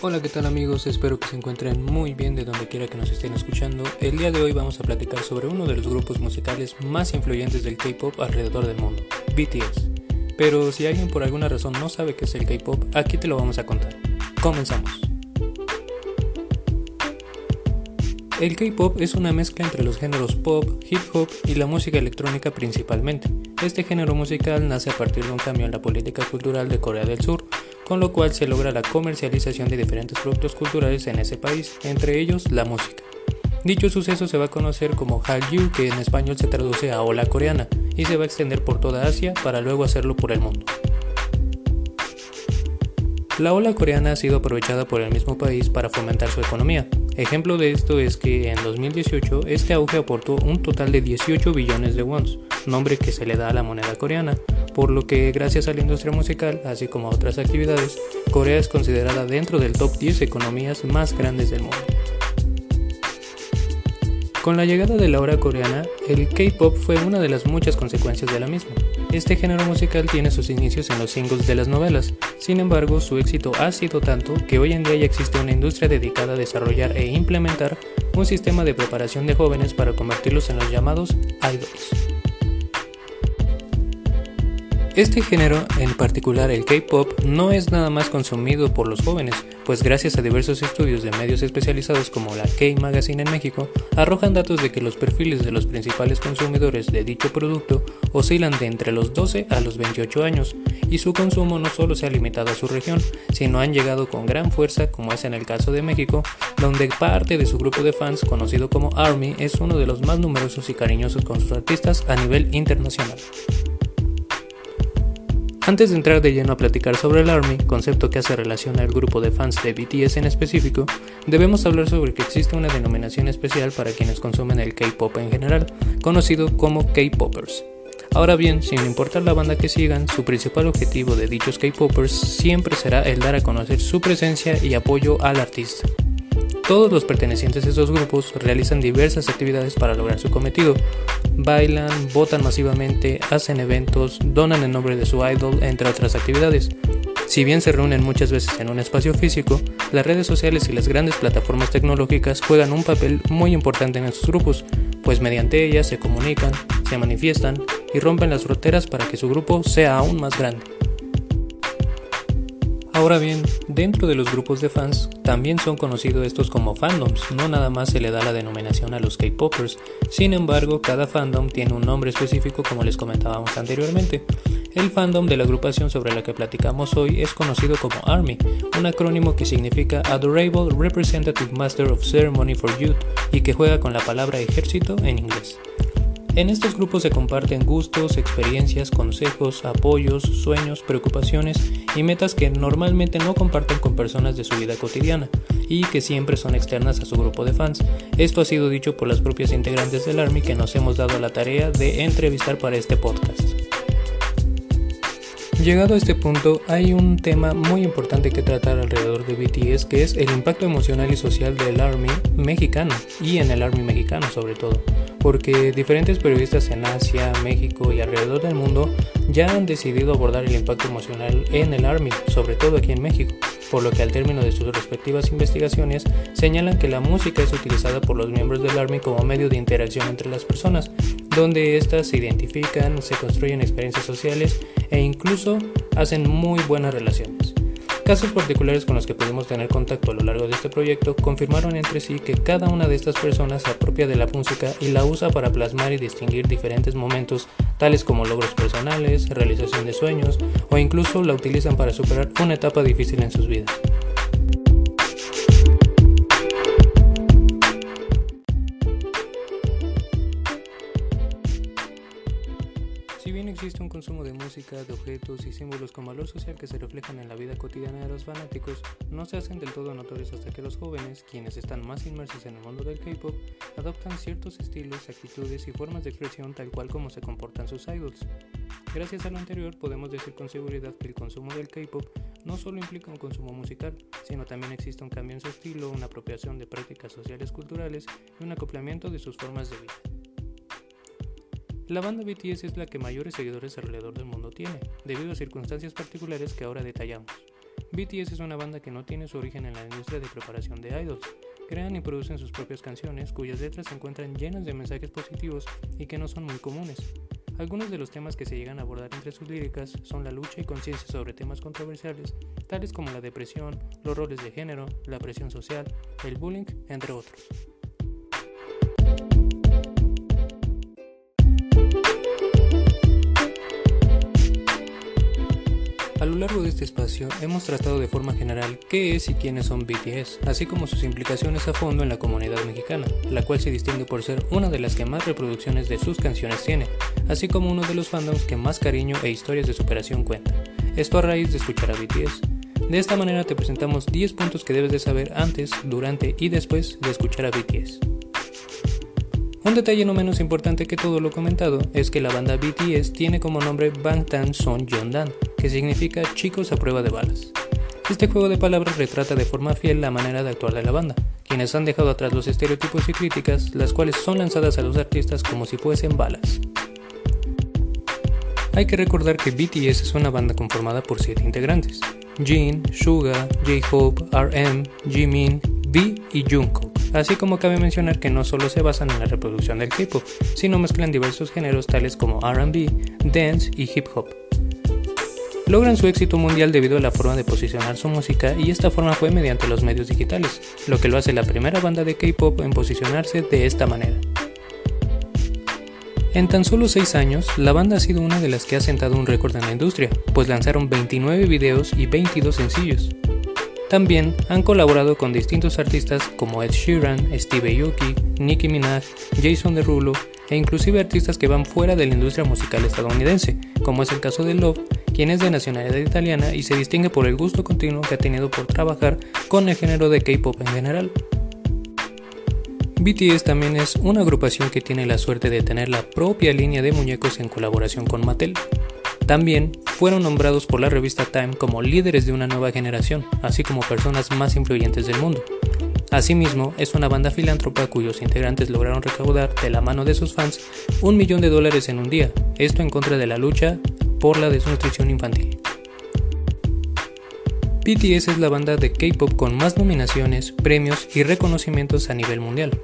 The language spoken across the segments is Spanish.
Hola, ¿qué tal amigos? Espero que se encuentren muy bien de donde quiera que nos estén escuchando. El día de hoy vamos a platicar sobre uno de los grupos musicales más influyentes del K-Pop alrededor del mundo, BTS. Pero si alguien por alguna razón no sabe qué es el K-Pop, aquí te lo vamos a contar. Comenzamos. El K-Pop es una mezcla entre los géneros pop, hip hop y la música electrónica principalmente. Este género musical nace a partir de un cambio en la política cultural de Corea del Sur, con lo cual se logra la comercialización de diferentes productos culturales en ese país, entre ellos la música. Dicho suceso se va a conocer como Hallyu, que en español se traduce a ola coreana, y se va a extender por toda Asia para luego hacerlo por el mundo. La ola coreana ha sido aprovechada por el mismo país para fomentar su economía. Ejemplo de esto es que en 2018 este auge aportó un total de 18 billones de wons, nombre que se le da a la moneda coreana, por lo que gracias a la industria musical, así como a otras actividades, Corea es considerada dentro del top 10 economías más grandes del mundo. Con la llegada de la hora coreana, el K-pop fue una de las muchas consecuencias de la misma. Este género musical tiene sus inicios en los singles de las novelas, sin embargo su éxito ha sido tanto que hoy en día ya existe una industria dedicada a desarrollar e implementar un sistema de preparación de jóvenes para convertirlos en los llamados idols. Este género, en particular el K-Pop, no es nada más consumido por los jóvenes, pues gracias a diversos estudios de medios especializados como la K-Magazine en México, arrojan datos de que los perfiles de los principales consumidores de dicho producto oscilan de entre los 12 a los 28 años, y su consumo no solo se ha limitado a su región, sino han llegado con gran fuerza, como es en el caso de México, donde parte de su grupo de fans, conocido como ARMY, es uno de los más numerosos y cariñosos con sus artistas a nivel internacional. Antes de entrar de lleno a platicar sobre el ARMY, concepto que hace relación al grupo de fans de BTS en específico, debemos hablar sobre que existe una denominación especial para quienes consumen el K-pop en general, conocido como K-popers. Ahora bien, sin importar la banda que sigan, su principal objetivo de dichos K-popers siempre será el dar a conocer su presencia y apoyo al artista. Todos los pertenecientes a estos grupos realizan diversas actividades para lograr su cometido. Bailan, votan masivamente, hacen eventos, donan en nombre de su idol, entre otras actividades. Si bien se reúnen muchas veces en un espacio físico, las redes sociales y las grandes plataformas tecnológicas juegan un papel muy importante en estos grupos, pues mediante ellas se comunican, se manifiestan y rompen las fronteras para que su grupo sea aún más grande. Ahora bien, dentro de los grupos de fans también son conocidos estos como fandoms, no nada más se le da la denominación a los K-popers, sin embargo cada fandom tiene un nombre específico como les comentábamos anteriormente. El fandom de la agrupación sobre la que platicamos hoy es conocido como ARMY, un acrónimo que significa Adorable Representative Master of Ceremony for Youth y que juega con la palabra ejército en inglés. En estos grupos se comparten gustos, experiencias, consejos, apoyos, sueños, preocupaciones y metas que normalmente no comparten con personas de su vida cotidiana y que siempre son externas a su grupo de fans. Esto ha sido dicho por las propias integrantes del ARMY que nos hemos dado la tarea de entrevistar para este podcast. Llegado a este punto, hay un tema muy importante que tratar alrededor de BTS, que es el impacto emocional y social del ARMY mexicano, y en el ARMY mexicano sobre todo porque diferentes periodistas en Asia, México y alrededor del mundo ya han decidido abordar el impacto emocional en el Army, sobre todo aquí en México, por lo que al término de sus respectivas investigaciones señalan que la música es utilizada por los miembros del Army como medio de interacción entre las personas, donde éstas se identifican, se construyen experiencias sociales e incluso hacen muy buenas relaciones. Casos particulares con los que pudimos tener contacto a lo largo de este proyecto confirmaron entre sí que cada una de estas personas se apropia de la música y la usa para plasmar y distinguir diferentes momentos, tales como logros personales, realización de sueños o incluso la utilizan para superar una etapa difícil en sus vidas. Si bien existe un consumo de música, de objetos y símbolos con valor social que se reflejan en la vida cotidiana de los fanáticos, no se hacen del todo notorios hasta que los jóvenes, quienes están más inmersos en el mundo del K-pop, adoptan ciertos estilos, actitudes y formas de expresión tal cual como se comportan sus idols. Gracias a lo anterior, podemos decir con seguridad que el consumo del K-pop no solo implica un consumo musical, sino también existe un cambio en su estilo, una apropiación de prácticas sociales culturales y un acoplamiento de sus formas de vida. La banda BTS es la que mayores seguidores alrededor del mundo tiene, debido a circunstancias particulares que ahora detallamos. BTS es una banda que no tiene su origen en la industria de preparación de idols. Crean y producen sus propias canciones cuyas letras se encuentran llenas de mensajes positivos y que no son muy comunes. Algunos de los temas que se llegan a abordar entre sus líricas son la lucha y conciencia sobre temas controversiales, tales como la depresión, los roles de género, la presión social, el bullying, entre otros. Lo largo de este espacio hemos tratado de forma general qué es y quiénes son BTS, así como sus implicaciones a fondo en la comunidad mexicana, la cual se distingue por ser una de las que más reproducciones de sus canciones tiene, así como uno de los fandoms que más cariño e historias de superación cuenta. Esto a raíz de escuchar a BTS. De esta manera te presentamos 10 puntos que debes de saber antes, durante y después de escuchar a BTS. Un detalle no menos importante que todo lo comentado es que la banda BTS tiene como nombre Bangtan Sonyeondan, que significa chicos a prueba de balas. Este juego de palabras retrata de forma fiel la manera de actuar de la banda, quienes han dejado atrás los estereotipos y críticas, las cuales son lanzadas a los artistas como si fuesen balas. Hay que recordar que BTS es una banda conformada por 7 integrantes: Jin, Suga, J-Hope, RM, Jimin, V y Jungkook. Así como cabe mencionar que no solo se basan en la reproducción del K-pop, sino mezclan diversos géneros tales como RB, dance y hip hop. Logran su éxito mundial debido a la forma de posicionar su música y esta forma fue mediante los medios digitales, lo que lo hace la primera banda de K-pop en posicionarse de esta manera. En tan solo 6 años, la banda ha sido una de las que ha sentado un récord en la industria, pues lanzaron 29 videos y 22 sencillos, también han colaborado con distintos artistas como Ed Sheeran, Steve Aoki, Nicki Minaj, Jason Derulo e inclusive artistas que van fuera de la industria musical estadounidense, como es el caso de Love, quien es de nacionalidad italiana y se distingue por el gusto continuo que ha tenido por trabajar con el género de K-pop en general. BTS también es una agrupación que tiene la suerte de tener la propia línea de muñecos en colaboración con Mattel. También fueron nombrados por la revista Time como líderes de una nueva generación, así como personas más influyentes del mundo. Asimismo, es una banda filántropa cuyos integrantes lograron recaudar de la mano de sus fans un millón de dólares en un día, esto en contra de la lucha por la desnutrición infantil. BTS es la banda de K-pop con más nominaciones, premios y reconocimientos a nivel mundial.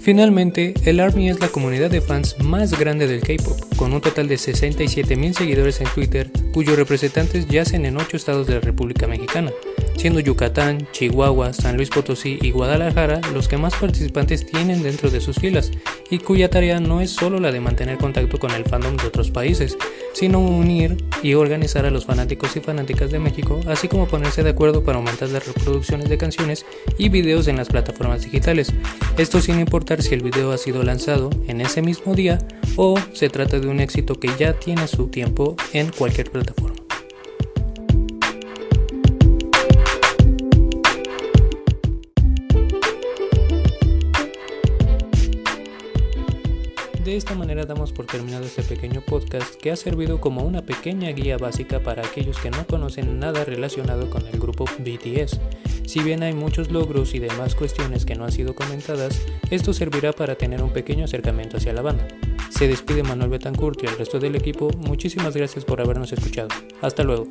Finalmente, el ARMY es la comunidad de fans más grande del K-pop, con un total de 67.000 seguidores en Twitter, cuyos representantes yacen en 8 estados de la República Mexicana, siendo Yucatán, Chihuahua, San Luis Potosí y Guadalajara los que más participantes tienen dentro de sus filas, y cuya tarea no es solo la de mantener contacto con el fandom de otros países, sino unir y organizar a los fanáticos y fanáticas de México, así como ponerse de acuerdo para aumentar las reproducciones de canciones y videos en las plataformas digitales, esto sin importar si el video ha sido lanzado en ese mismo día o se trata de un éxito que ya tiene su tiempo en cualquier plataforma. De esta manera damos por terminado este pequeño podcast que ha servido como una pequeña guía básica para aquellos que no conocen nada relacionado con el grupo BTS. Si bien hay muchos logros y demás cuestiones que no han sido comentadas, esto servirá para tener un pequeño acercamiento hacia la banda. Se despide Manuel Betancourt y el resto del equipo, muchísimas gracias por habernos escuchado. Hasta luego.